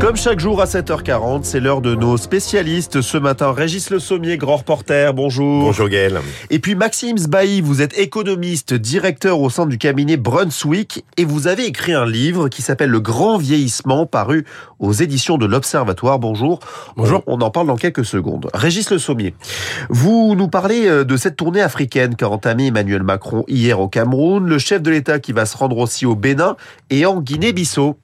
Comme chaque jour à 7h40, c'est l'heure de nos spécialistes. Ce matin, Régis Le Sommier, grand reporter, bonjour. Bonjour Gaël. Et puis Maxime Sbailly, vous êtes économiste, directeur au sein du cabinet Brunswick et vous avez écrit un livre qui s'appelle Le Grand Vieillissement, paru aux éditions de l'Observatoire. Bonjour. Bonjour. On, on en parle dans quelques secondes. Régis Le Sommier, vous nous parlez euh, de cette tournée africaine qu'a entamée Emmanuel Macron hier au Cameroun, le chef de l'État qui va se rendre aussi au Bénin et en Guinée-Bissau.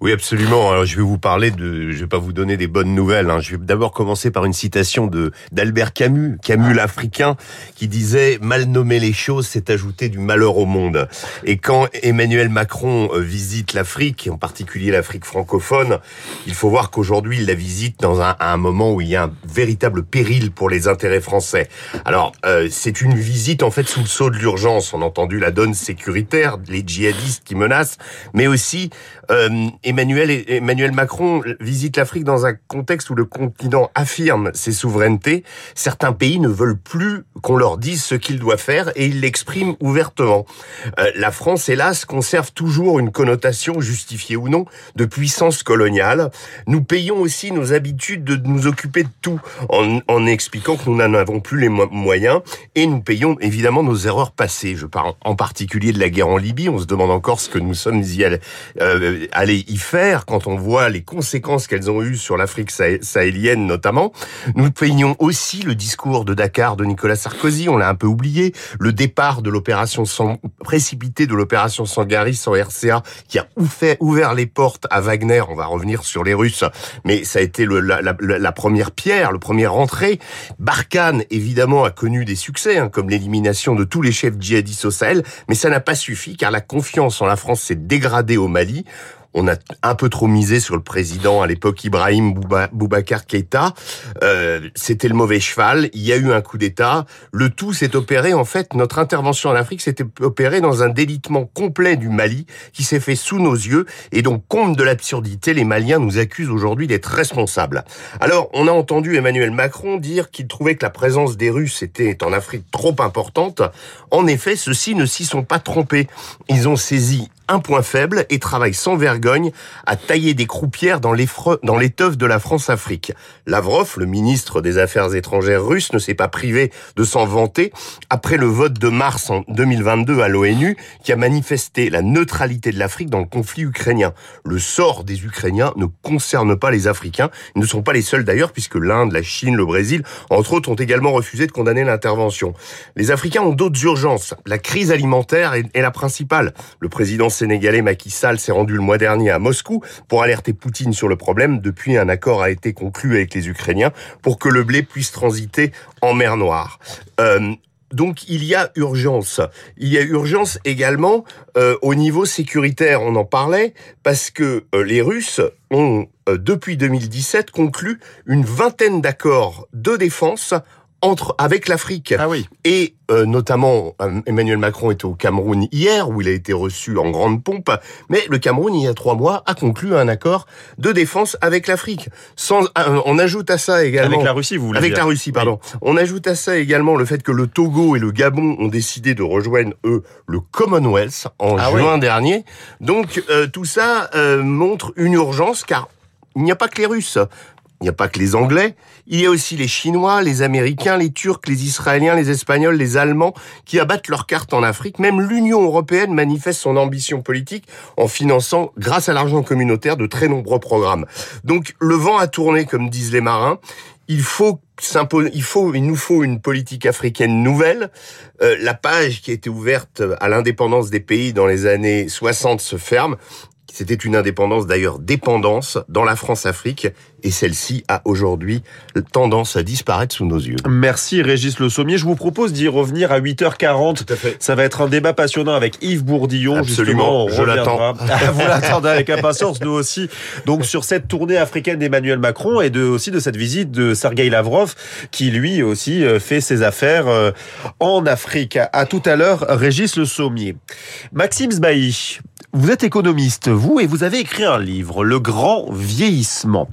Oui, absolument. Alors, je vais vous parler de, je vais pas vous donner des bonnes nouvelles. Hein. Je vais d'abord commencer par une citation de d'Albert Camus, Camus l'Africain, qui disait "Mal nommer les choses, c'est ajouter du malheur au monde." Et quand Emmanuel Macron euh, visite l'Afrique, en particulier l'Afrique francophone, il faut voir qu'aujourd'hui il la visite dans un, à un moment où il y a un véritable péril pour les intérêts français. Alors, euh, c'est une visite en fait sous le sceau de l'urgence. On a entendu la donne sécuritaire, les djihadistes qui menacent, mais aussi euh, Emmanuel, Emmanuel Macron visite l'Afrique dans un contexte où le continent affirme ses souverainetés. Certains pays ne veulent plus qu'on leur dise ce qu'ils doivent faire et ils l'expriment ouvertement. Euh, la France, hélas, conserve toujours une connotation, justifiée ou non, de puissance coloniale. Nous payons aussi nos habitudes de nous occuper de tout en, expliquant que nous n'en avons plus les mo moyens et nous payons évidemment nos erreurs passées. Je parle en particulier de la guerre en Libye. On se demande encore ce que nous sommes y allés, euh, allés y faire quand on voit les conséquences qu'elles ont eues sur l'Afrique sahélienne notamment. Nous peignons aussi le discours de Dakar de Nicolas Sarkozy, on l'a un peu oublié, le départ de l'opération précipité de l'opération Sangaris en RCA qui a ouvert les portes à Wagner. On va revenir sur les Russes, mais ça a été la, première pierre, le premier entrée. Barkhane, évidemment, a connu des succès, hein, comme l'élimination de tous les chefs djihadistes au Sahel, mais ça n'a pas suffi car la confiance en la France s'est dégradée au Mali on a un peu trop misé sur le président à l'époque Ibrahim Boubacar Keïta. Euh, C'était le mauvais cheval. Il y a eu un coup d'État. Le tout s'est opéré en fait. Notre intervention en Afrique s'était opérée dans un délitement complet du Mali qui s'est fait sous nos yeux. Et donc, compte de l'absurdité, les Maliens nous accusent aujourd'hui d'être responsables. Alors, on a entendu Emmanuel Macron dire qu'il trouvait que la présence des Russes était en Afrique trop importante. En effet, ceux-ci ne s'y sont pas trompés. Ils ont saisi un point faible et travaille sans vergogne à tailler des croupières dans l'étoffe de la France-Afrique. Lavrov, le ministre des Affaires étrangères russe, ne s'est pas privé de s'en vanter après le vote de mars en 2022 à l'ONU qui a manifesté la neutralité de l'Afrique dans le conflit ukrainien. Le sort des Ukrainiens ne concerne pas les Africains. Ils ne sont pas les seuls d'ailleurs puisque l'Inde, la Chine, le Brésil, entre autres, ont également refusé de condamner l'intervention. Les Africains ont d'autres urgences. La crise alimentaire est, est la principale. Le président sénégalais Macky Sall s'est rendu le mois dernier à Moscou pour alerter Poutine sur le problème. Depuis, un accord a été conclu avec les Ukrainiens pour que le blé puisse transiter en mer Noire. Euh, donc il y a urgence. Il y a urgence également euh, au niveau sécuritaire, on en parlait, parce que euh, les Russes ont, depuis 2017, conclu une vingtaine d'accords de défense entre avec l'Afrique. Ah oui. Et euh, notamment euh, Emmanuel Macron était au Cameroun hier où il a été reçu en grande pompe, mais le Cameroun il y a trois mois a conclu un accord de défense avec l'Afrique. Sans, euh, on ajoute à ça également avec la Russie, vous voulez avec dire. la Russie, pardon. Oui. On ajoute à ça également le fait que le Togo et le Gabon ont décidé de rejoindre eux le Commonwealth en ah juin oui. dernier. Donc euh, tout ça euh, montre une urgence car il n'y a pas que les Russes. Il n'y a pas que les Anglais, il y a aussi les Chinois, les Américains, les Turcs, les Israéliens, les Espagnols, les Allemands qui abattent leurs cartes en Afrique. Même l'Union européenne manifeste son ambition politique en finançant, grâce à l'argent communautaire, de très nombreux programmes. Donc le vent a tourné, comme disent les marins. Il faut il faut, il nous faut une politique africaine nouvelle. Euh, la page qui a été ouverte à l'indépendance des pays dans les années 60 se ferme. C'était une indépendance d'ailleurs dépendance dans la France-Afrique et celle-ci a aujourd'hui tendance à disparaître sous nos yeux. Merci Régis Le Sommier. Je vous propose d'y revenir à 8h40. Tout à fait. Ça va être un débat passionnant avec Yves Bourdillon. Absolument, Justement, je l'attends. vous l'attendez avec impatience, nous aussi. Donc sur cette tournée africaine d'Emmanuel Macron et de, aussi de cette visite de Sergei Lavrov qui lui aussi euh, fait ses affaires euh, en Afrique. À tout à l'heure, Régis Le Sommier. Maxime Sbailly, Vous êtes économiste, vous, et vous avez écrit un livre, Le Grand Vieillissement.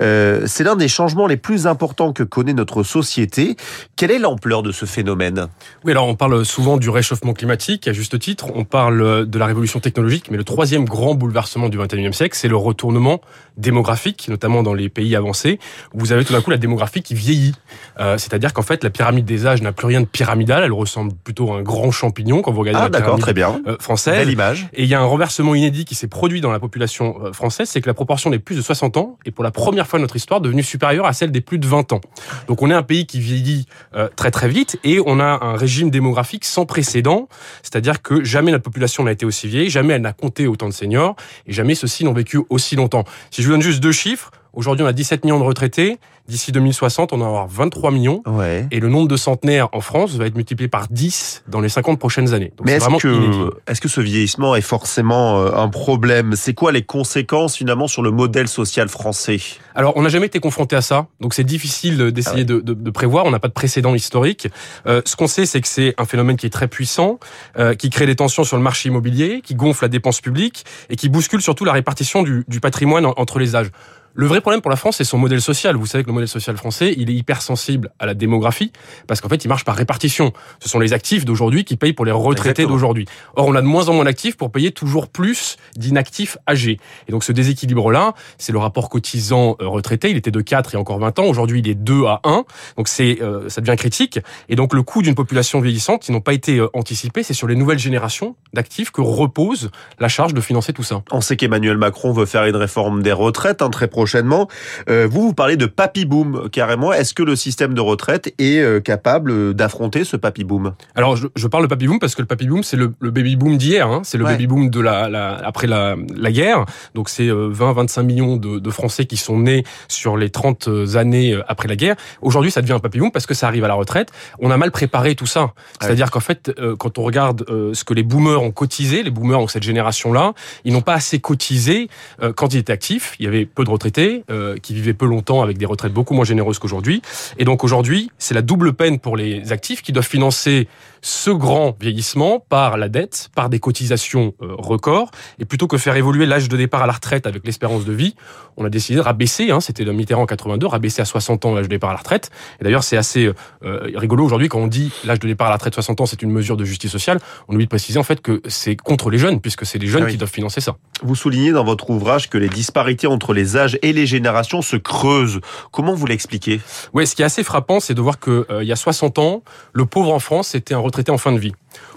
Euh, c'est l'un des changements les plus importants que connaît notre société. Quelle est l'ampleur de ce phénomène? Oui, alors on parle souvent du réchauffement climatique, à juste titre. On parle de la révolution technologique, mais le troisième grand bouleversement du XXIe siècle, c'est le retournement démographique, notamment dans les pays avancés. Où vous avez tout d'un coup la démographie qui vieillit. Euh, C'est-à-dire qu'en fait, la pyramide des âges n'a plus rien de pyramidal. Elle ressemble plutôt à un grand champignon quand vous regardez Ah, la pyramide très bien. euh, française. Belle image. Et il y a un renversement inédit qui s'est produit dans la population euh, française, c'est que la proportion des plus de 60 ans est pour la première fois de notre histoire devenue supérieure à celle des plus de 20 ans. Donc on est un pays qui vieillit euh, très très vite et on a un régime démographique sans précédent, c'est-à-dire que jamais notre population n'a été aussi vieille, jamais elle n'a compté autant de seniors et jamais ceux-ci n'ont vécu aussi longtemps. Si je vous donne juste deux chiffres, aujourd'hui on a 17 millions de retraités, d'ici 2060 on en aura 23 millions. Ouais. Et le nombre de centenaires en France va être multiplié par 10 dans les 50 prochaines années. Donc Mais est-ce que, est-ce que ce vieillissement est forcément euh, un problème? C'est quoi les conséquences finalement sur le modèle social français? Alors, on n'a jamais été confronté à ça, donc c'est difficile d'essayer Ah de, de- de prévoir. On n'a pas de précédent historique. Euh, ce qu'on sait, c'est que c'est un phénomène qui est très puissant, euh, qui crée des tensions sur le marché immobilier, qui gonfle la dépense publique et qui bouscule surtout la répartition du, du patrimoine en- entre les âges. Le vrai problème pour la France, c'est son modèle social. Vous savez que le modèle social français, il est hypersensible à la démographie, parce qu'en fait, il marche par répartition. Ce sont les actifs d'aujourd'hui qui payent pour les retraités d'aujourd'hui. Or, on a de moins en moins d'actifs pour payer toujours plus d'inactifs âgés. Et donc, ce déséquilibre-là, c'est le rapport cotisant-retraité. Il était de 4 il y a encore 20 ans. Aujourd'hui, il est 2 à 1. Donc, c'est, euh, ça devient critique. Et donc, le coût d'une population vieillissante qui n'ont pas été euh, anticipés, c'est sur les nouvelles générations d'actifs que repose la charge de financer tout ça. On sait qu'Emmanuel Macron veut faire une réforme des retraites hein, très prochainement. Euh, vous, vous parlez de papy boom carrément. Est-ce que le système de retraite est euh, capable d'affronter ce papy boom? Alors, je, je parle de papy boom parce que le papy boom, c'est le, le baby boom d'hier. Hein. C'est le Ouais. baby boom de la, la après la, la guerre. Donc, c'est 20-25 millions de, de Français qui sont nés sur les 30 années euh, après la guerre. Aujourd'hui, ça devient un papy boom parce que ça arrive à la retraite. On a mal préparé tout ça. C'est-à-dire qu'en fait, euh, quand on regarde euh, ce que les boomers ont cotisé, les boomers ont cette génération-là, ils n'ont pas assez cotisé euh, quand ils étaient actifs. Il y avait peu de retraités euh, qui vivaient peu longtemps avec des retraites beaucoup moins généreuses qu'aujourd'hui. Et donc aujourd'hui, c'est la double peine pour les actifs qui doivent financer ce grand vieillissement par la dette, par des cotisations euh, records. Et plutôt que faire évoluer l'âge de départ à la retraite avec l'espérance de vie, on a décidé de rabaisser, hein, c'était Mitterrand en 82, rabaisser à 60 ans l'âge de départ à la retraite. Et d'ailleurs, c'est assez euh, rigolo aujourd'hui quand on dit l'âge de départ à la retraite 60 ans, c'est une mesure de justice sociale. On oublie de préciser en fait que c'est contre les jeunes, puisque c'est les jeunes Ah oui. qui doivent financer ça. Vous soulignez dans votre ouvrage que les disparités entre les âges et les générations se creusent. Comment vous l'expliquez? Ouais, ce qui est assez frappant, c'est de voir que euh, il y a 60 ans, le pauvre en France c'était un retraité en fin de vie.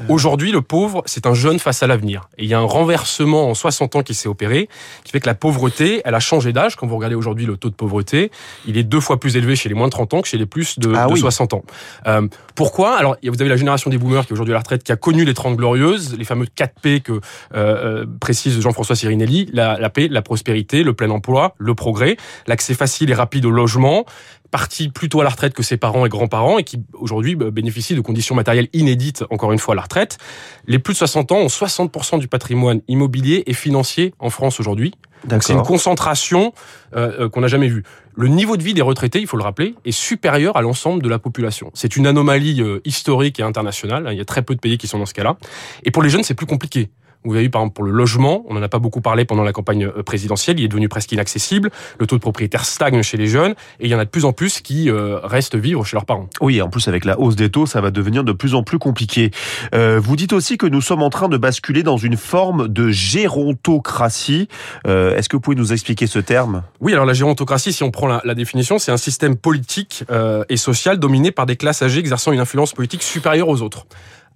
Aujourd'hui, le pauvre, c'est un jeune face à l'avenir. Et il y a un renversement en 60 ans qui s'est opéré, qui fait que la pauvreté, elle a changé d'âge. Quand vous regardez aujourd'hui le taux de pauvreté, il est deux fois plus élevé chez les moins de 30 ans que chez les plus de, Ah de oui. 60 ans. Euh, pourquoi? Alors, vous avez la génération des boomers qui est aujourd'hui à la retraite, qui a connu les 30 glorieuses, les fameux 4 P que euh, euh, précise Jean-François Sirinelli, la, la paix, la prospérité, le plein emploi, le progrès, l'accès facile et rapide au logement, parti plutôt à la retraite que ses parents et grands-parents et qui aujourd'hui bah, bénéficient de conditions matérielles inédites, encore une fois, à la retraite. Les plus de 60 ans ont 60% du patrimoine immobilier et financier en France aujourd'hui. C'est une concentration euh, euh, qu'on n'a jamais vue. Le niveau de vie des retraités, il faut le rappeler, est supérieur à l'ensemble de la population. C'est une anomalie euh, historique et internationale. Il y a très peu de pays qui sont dans ce cas-là. Et pour les jeunes, c'est plus compliqué. Vous avez vu, par exemple, pour le logement, on n'en a pas beaucoup parlé pendant la campagne euh, présidentielle, il est devenu presque inaccessible, le taux de propriétaire stagne chez les jeunes, et il y en a de plus en plus qui euh, restent vivre chez leurs parents. Oui, en plus avec la hausse des taux, ça va devenir de plus en plus compliqué. Euh, vous dites aussi que nous sommes en train de basculer dans une forme de gérontocratie. Euh, Est-ce que vous pouvez nous expliquer ce terme? Oui, alors la gérontocratie, si on prend la, la définition, c'est un système politique euh, et social dominé par des classes âgées exerçant une influence politique supérieure aux autres.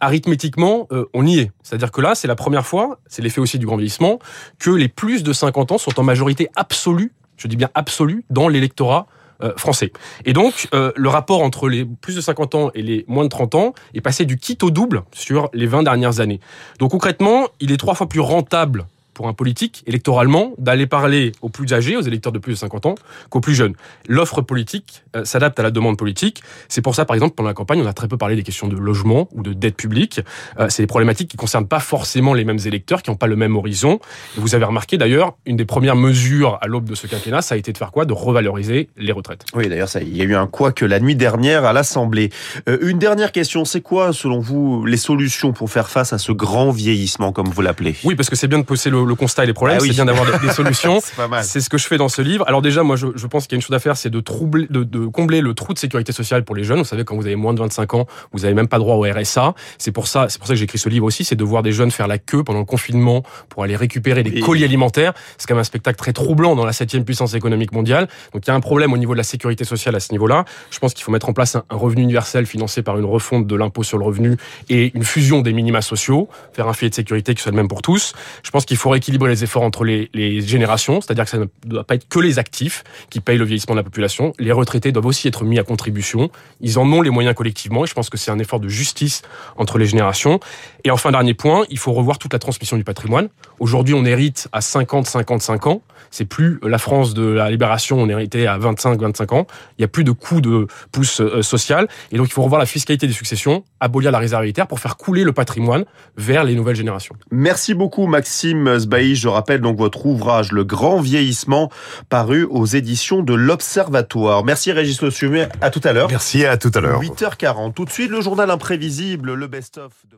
Arithmétiquement, euh, on y est. C'est-à-dire que là, c'est la première fois, c'est l'effet aussi du grand vieillissement, que les plus de 50 ans sont en majorité absolue, je dis bien absolue, dans l'électorat euh, français. Et donc, euh, le rapport entre les plus de 50 ans et les moins de 30 ans est passé du kit au double sur les 20 dernières années. Donc concrètement, il est trois fois plus rentable pour un politique, électoralement, d'aller parler aux plus âgés, aux électeurs de plus de 50 ans, qu'aux plus jeunes. L'offre politique euh, s'adapte à la demande politique. C'est pour ça, par exemple, pendant la campagne, on a très peu parlé des questions de logement ou de dette publique. Euh, c'est des problématiques qui concernent pas forcément les mêmes électeurs, qui n'ont pas le même horizon. Et vous avez remarqué d'ailleurs, une des premières mesures à l'aube de ce quinquennat, ça a été de faire quoi? De revaloriser les retraites. Oui, d'ailleurs, il y a eu un quoi que la nuit dernière à l'Assemblée. Euh, une dernière question, c'est quoi, selon vous, les solutions pour faire face à ce grand vieillissement, comme vous l'appelez? Oui, parce que c'est bien de poser le, le constat et les problèmes, Ah oui. c'est bien d'avoir des, des solutions. C'est ce que je fais dans ce livre. Alors déjà, moi, je, je pense qu'il y a une chose à faire, c'est de, troubler, de, de combler le trou de sécurité sociale pour les jeunes. Vous savez, quand vous avez moins de 25 ans, vous n'avez même pas droit au RSA. C'est pour ça, c'est pour ça que j'ai écrit ce livre aussi, c'est de voir des jeunes faire la queue pendant le confinement pour aller récupérer des colis alimentaires. C'est quand même un spectacle très troublant dans la septième puissance économique mondiale. Donc il y a un problème au niveau de la sécurité sociale à ce niveau-là. Je pense qu'il faut mettre en place un, un revenu universel financé par une refonte de l'impôt sur le revenu et une fusion des minima sociaux, faire un filet de sécurité qui soit le même pour tous. Je pense qu'il faut rééquilibrer les efforts entre les, générations, c'est-à-dire que ça ne doit pas être que les actifs qui payent le vieillissement de la population. Les retraités doivent aussi être mis à contribution. Ils en ont les moyens collectivement et je pense que c'est un effort de justice entre les générations. Et enfin, dernier point, il faut revoir toute la transmission du patrimoine. Aujourd'hui, on hérite à 50, 55 ans. C'est plus la France de la libération, on héritait à 25, 25 ans. Il n'y a plus de coût de pouce euh, social. Et donc, il faut revoir la fiscalité des successions, abolir la réserve pour faire couler le patrimoine vers les nouvelles générations. Merci beaucoup Maxime Sbaï. Je rappelle donc votre ouvrage Le Grand Vieillissement paru aux éditions de l'Observatoire. Merci Régis Le Sommier. À tout à l'heure. Merci à tout à l'heure. 8h40. Tout de suite le journal imprévisible, le best-of de